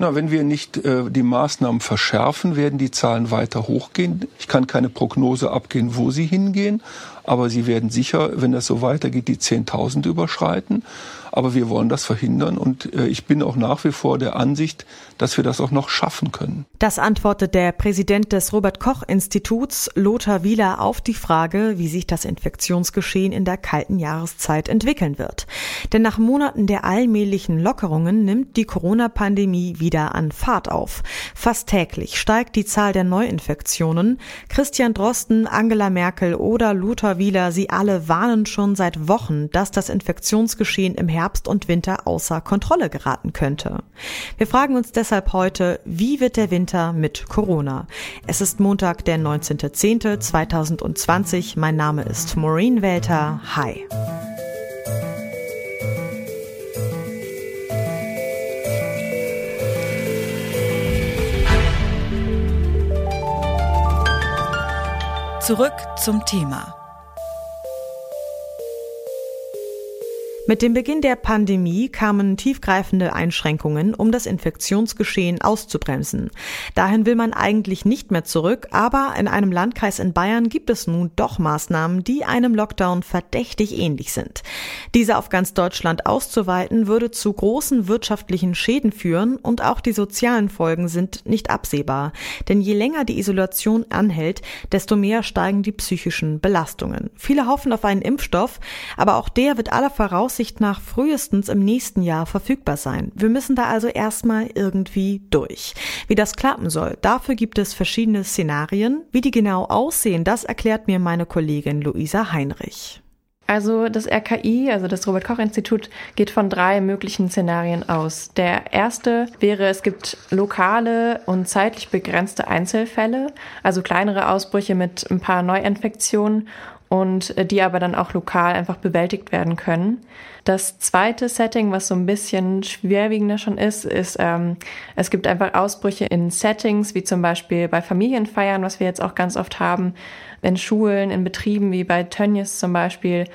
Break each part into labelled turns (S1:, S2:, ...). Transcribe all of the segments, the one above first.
S1: Na, wenn wir nicht äh, die Maßnahmen verschärfen, werden die Zahlen weiter hochgehen. Ich kann keine Prognose abgehen, wo sie hingehen, aber sie werden sicher, wenn das so weitergeht, die 10.000 überschreiten. Aber wir wollen das verhindern und äh, ich bin auch nach wie vor der Ansicht, dass wir das auch noch schaffen können.
S2: Das antwortet der Präsident des Robert Koch Instituts, Lothar Wieler, auf die Frage, wie sich das Infektionsgeschehen in der kalten Jahreszeit entwickeln wird. Denn nach Monaten der allmählichen Lockerungen nimmt die Corona-Pandemie wieder an Fahrt auf. Fast täglich steigt die Zahl der Neuinfektionen. Christian Drosten, Angela Merkel oder Lothar Wieler, sie alle warnen schon seit Wochen, dass das Infektionsgeschehen im Herbst und Winter außer Kontrolle geraten könnte. Wir fragen uns deshalb heute, wie wird der Winter mit Corona? Es ist Montag, der 19.10.2020. Mein Name ist Maureen Welter. Hi.
S3: Zurück zum Thema.
S2: Mit dem Beginn der Pandemie kamen tiefgreifende Einschränkungen, um das Infektionsgeschehen auszubremsen. Dahin will man eigentlich nicht mehr zurück, aber in einem Landkreis in Bayern gibt es nun doch Maßnahmen, die einem Lockdown verdächtig ähnlich sind. Diese auf ganz Deutschland auszuweiten, würde zu großen wirtschaftlichen Schäden führen und auch die sozialen Folgen sind nicht absehbar. Denn je länger die Isolation anhält, desto mehr steigen die psychischen Belastungen. Viele hoffen auf einen Impfstoff, aber auch der wird aller Voraussicht Aussicht nach frühestens im nächsten Jahr verfügbar sein. Wir müssen da also erstmal irgendwie durch. Wie das klappen soll, dafür gibt es verschiedene Szenarien. Wie die genau aussehen, das erklärt mir meine Kollegin Luisa Heinrich.
S4: Also das RKI, also das Robert Koch Institut, geht von drei möglichen Szenarien aus. Der erste wäre, es gibt lokale und zeitlich begrenzte Einzelfälle, also kleinere Ausbrüche mit ein paar Neuinfektionen und äh, die aber dann auch lokal einfach bewältigt werden können. Das zweite Setting, was so ein bisschen schwerwiegender schon ist, ist, ähm, es gibt einfach Ausbrüche in Settings, wie zum Beispiel bei Familienfeiern, was wir jetzt auch ganz oft haben, in Schulen, in Betrieben, wie bei Tönnies zum Beispiel.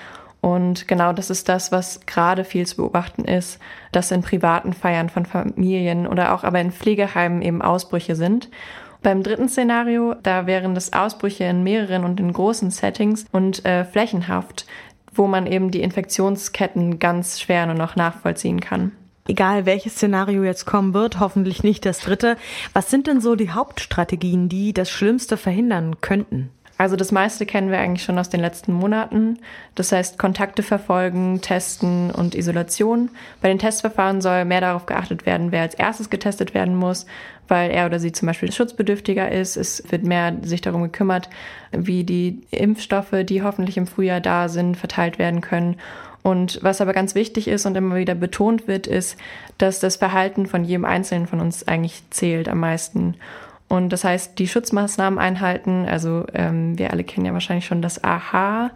S4: Und genau das ist das, was gerade viel zu beobachten ist, dass in privaten Feiern von Familien oder auch aber in Pflegeheimen eben Ausbrüche sind. Beim dritten Szenario, da wären das Ausbrüche in mehreren und in großen Settings und äh, flächenhaft, wo man eben die Infektionsketten ganz schwer nur noch nachvollziehen kann.
S2: Egal welches Szenario jetzt kommen wird, hoffentlich nicht das dritte. Was sind denn so die Hauptstrategien, die das Schlimmste verhindern könnten?
S4: Also das meiste kennen wir eigentlich schon aus den letzten Monaten. Das heißt Kontakte verfolgen, testen und Isolation. Bei den Testverfahren soll mehr darauf geachtet werden, wer als erstes getestet werden muss, weil er oder sie zum Beispiel schutzbedürftiger ist. Es wird mehr sich darum gekümmert, wie die Impfstoffe, die hoffentlich im Frühjahr da sind, verteilt werden können. Und was aber ganz wichtig ist und immer wieder betont wird, ist, dass das Verhalten von jedem Einzelnen von uns eigentlich zählt am meisten. Und das heißt, die Schutzmaßnahmen einhalten. Also ähm, wir alle kennen ja wahrscheinlich schon das AH.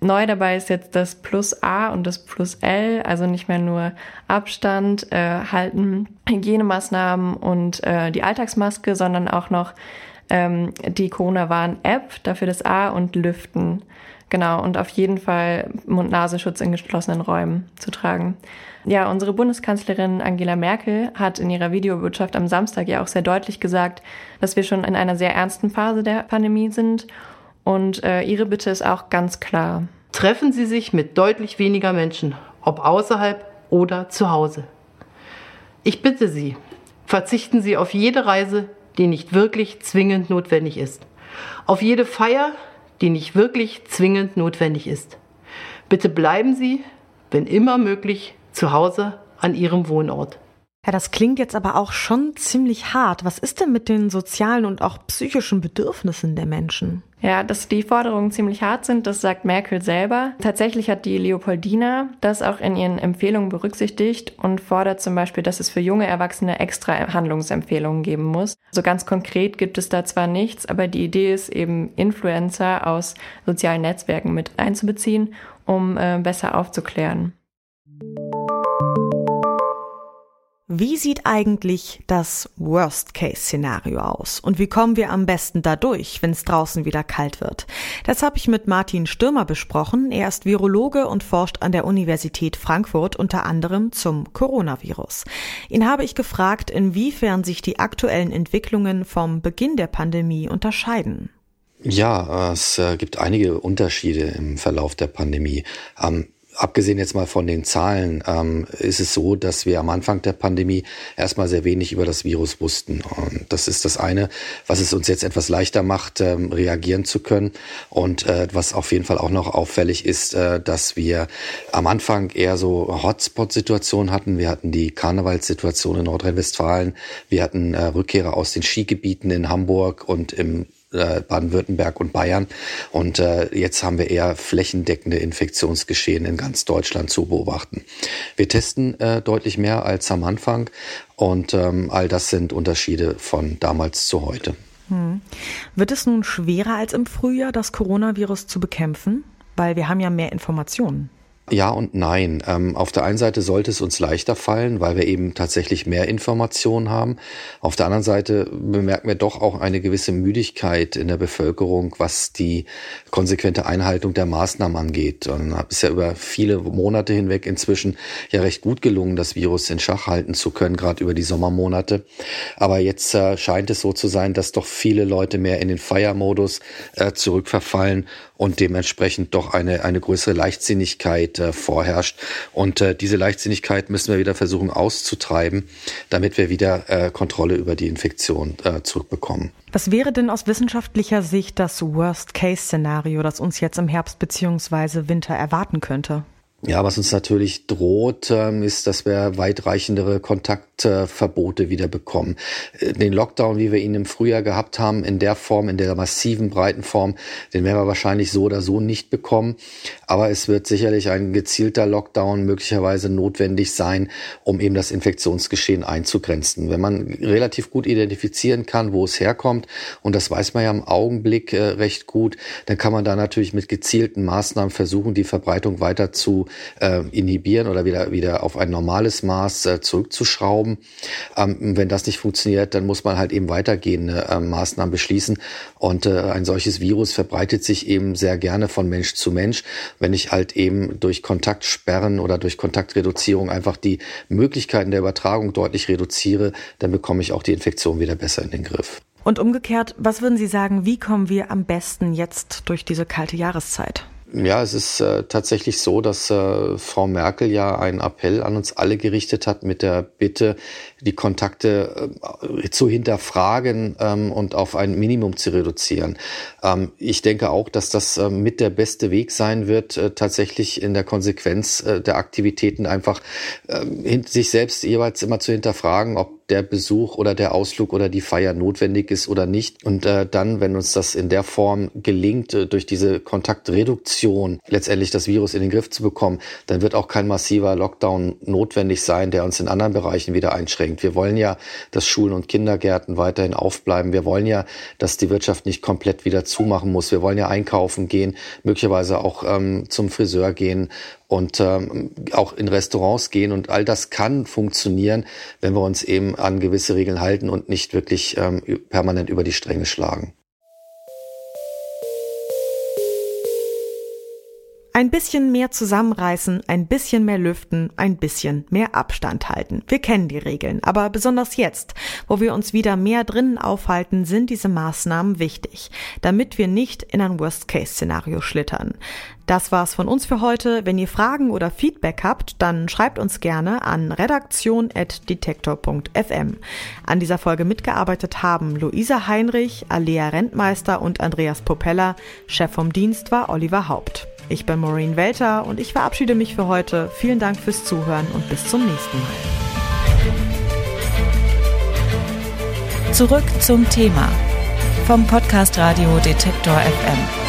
S4: Neu dabei ist jetzt das Plus A und das Plus L, also nicht mehr nur Abstand äh, halten, Hygienemaßnahmen und äh, die Alltagsmaske, sondern auch noch ähm, die Corona-Warn-App, dafür das A und Lüften. Genau, und auf jeden Fall Mund-Nasenschutz in geschlossenen Räumen zu tragen. Ja, unsere Bundeskanzlerin Angela Merkel hat in ihrer Videobotschaft am Samstag ja auch sehr deutlich gesagt, dass wir schon in einer sehr ernsten Phase der Pandemie sind. Und äh, ihre Bitte ist auch ganz klar.
S5: Treffen Sie sich mit deutlich weniger Menschen, ob außerhalb oder zu Hause. Ich bitte Sie, verzichten Sie auf jede Reise, die nicht wirklich zwingend notwendig ist. Auf jede Feier, die nicht wirklich zwingend notwendig ist. Bitte bleiben Sie, wenn immer möglich, zu Hause an ihrem Wohnort.
S2: Ja, das klingt jetzt aber auch schon ziemlich hart. Was ist denn mit den sozialen und auch psychischen Bedürfnissen der Menschen?
S4: Ja, dass die Forderungen ziemlich hart sind, das sagt Merkel selber. Tatsächlich hat die Leopoldina das auch in ihren Empfehlungen berücksichtigt und fordert zum Beispiel, dass es für junge Erwachsene extra Handlungsempfehlungen geben muss. So ganz konkret gibt es da zwar nichts, aber die Idee ist eben, Influencer aus sozialen Netzwerken mit einzubeziehen, um äh, besser aufzuklären.
S2: Wie sieht eigentlich das Worst-Case-Szenario aus? Und wie kommen wir am besten dadurch, wenn es draußen wieder kalt wird? Das habe ich mit Martin Stürmer besprochen. Er ist Virologe und forscht an der Universität Frankfurt unter anderem zum Coronavirus. Ihn habe ich gefragt, inwiefern sich die aktuellen Entwicklungen vom Beginn der Pandemie unterscheiden.
S6: Ja, es äh, gibt einige Unterschiede im Verlauf der Pandemie. Ähm, abgesehen jetzt mal von den Zahlen, ähm, ist es so, dass wir am Anfang der Pandemie erstmal sehr wenig über das Virus wussten. Und das ist das eine, was es uns jetzt etwas leichter macht, ähm, reagieren zu können. Und äh, was auf jeden Fall auch noch auffällig ist, äh, dass wir am Anfang eher so Hotspot-Situationen hatten. Wir hatten die Karnevalssituation in Nordrhein-Westfalen. Wir hatten äh, Rückkehrer aus den Skigebieten in Hamburg und im äh, Baden-Württemberg und Bayern. Und äh, jetzt haben wir eher flächendeckende Infektionsgeschehen in ganz Deutschland zu beobachten. Wir testen äh, deutlich mehr als am Anfang und ähm, all das sind Unterschiede von damals zu heute. Hm.
S2: Wird es nun schwerer als im Frühjahr, das Coronavirus zu bekämpfen? Weil wir haben ja mehr Informationen.
S6: Ja und nein. Ähm, auf der einen Seite sollte es uns leichter fallen, weil wir eben tatsächlich mehr Informationen haben. Auf der anderen Seite bemerken wir doch auch eine gewisse Müdigkeit in der Bevölkerung, was die konsequente Einhaltung der Maßnahmen angeht. Und es ist ja über viele Monate hinweg inzwischen ja recht gut gelungen, das Virus in Schach halten zu können, gerade über die Sommermonate. Aber jetzt äh, scheint es so zu sein, dass doch viele Leute mehr in den Feiermodus äh, zurückverfallen und dementsprechend doch eine, eine größere Leichtsinnigkeit äh, vorherrscht. Und äh, diese Leichtsinnigkeit müssen wir wieder versuchen auszutreiben, damit wir wieder äh, Kontrolle über die Infektion äh, zurückbekommen.
S2: Was wäre denn aus wissenschaftlicher Sicht das Worst-Case-Szenario, das uns jetzt im Herbst bzw. Winter erwarten könnte?
S6: Ja, was uns natürlich droht, ähm, ist, dass wir weitreichendere Kontaktverbote wieder bekommen. Äh, den Lockdown, wie wir ihn im Frühjahr gehabt haben, in der Form, in der massiven, breiten Form, den werden wir wahrscheinlich so oder so nicht bekommen. Aber es wird sicherlich ein gezielter Lockdown möglicherweise notwendig sein, um eben das Infektionsgeschehen einzugrenzen. Wenn man relativ gut identifizieren kann, wo es herkommt, und das weiß man ja im Augenblick äh, recht gut, dann kann man da natürlich mit gezielten Maßnahmen versuchen, die Verbreitung weiter zu äh, inhibieren oder wieder, wieder auf ein normales Maß äh, zurückzuschrauben. Ähm, wenn das nicht funktioniert, dann muss man halt eben weitergehende äh, Maßnahmen beschließen. Und äh, ein solches Virus verbreitet sich eben sehr gerne von Mensch zu Mensch. Wenn ich halt eben durch Kontaktsperren oder durch Kontaktreduzierung einfach die Möglichkeiten der Übertragung deutlich reduziere, dann bekomme ich auch die Infektion wieder besser in den Griff.
S2: Und umgekehrt, was würden Sie sagen, wie kommen wir am besten jetzt durch diese kalte Jahreszeit?
S6: Ja, es ist äh, tatsächlich so, dass äh, Frau Merkel ja einen Appell an uns alle gerichtet hat mit der Bitte, die Kontakte äh, zu hinterfragen ähm, und auf ein Minimum zu reduzieren. Ähm, ich denke auch, dass das äh, mit der beste Weg sein wird, äh, tatsächlich in der Konsequenz äh, der Aktivitäten einfach äh, sich selbst jeweils immer zu hinterfragen, ob der Besuch oder der Ausflug oder die Feier notwendig ist oder nicht. Und äh, dann, wenn uns das in der Form gelingt, äh, durch diese Kontaktreduktion letztendlich das Virus in den Griff zu bekommen, dann wird auch kein massiver Lockdown notwendig sein, der uns in anderen Bereichen wieder einschränkt. Wir wollen ja, dass Schulen und Kindergärten weiterhin aufbleiben. Wir wollen ja, dass die Wirtschaft nicht komplett wieder zumachen muss. Wir wollen ja einkaufen gehen, möglicherweise auch ähm, zum Friseur gehen und ähm, auch in Restaurants gehen. Und all das kann funktionieren, wenn wir uns eben an gewisse Regeln halten und nicht wirklich ähm, permanent über die Stränge schlagen.
S2: Ein bisschen mehr zusammenreißen, ein bisschen mehr lüften, ein bisschen mehr Abstand halten. Wir kennen die Regeln, aber besonders jetzt, wo wir uns wieder mehr drinnen aufhalten, sind diese Maßnahmen wichtig, damit wir nicht in ein Worst-Case-Szenario schlittern. Das war's von uns für heute. Wenn ihr Fragen oder Feedback habt, dann schreibt uns gerne an redaktion.detektor.fm. An dieser Folge mitgearbeitet haben Luisa Heinrich, Alea Rentmeister und Andreas Popella. Chef vom Dienst war Oliver Haupt. Ich bin Maureen Welter und ich verabschiede mich für heute. Vielen Dank fürs Zuhören und bis zum nächsten Mal. Zurück zum Thema vom Podcast Radio Detektor FM.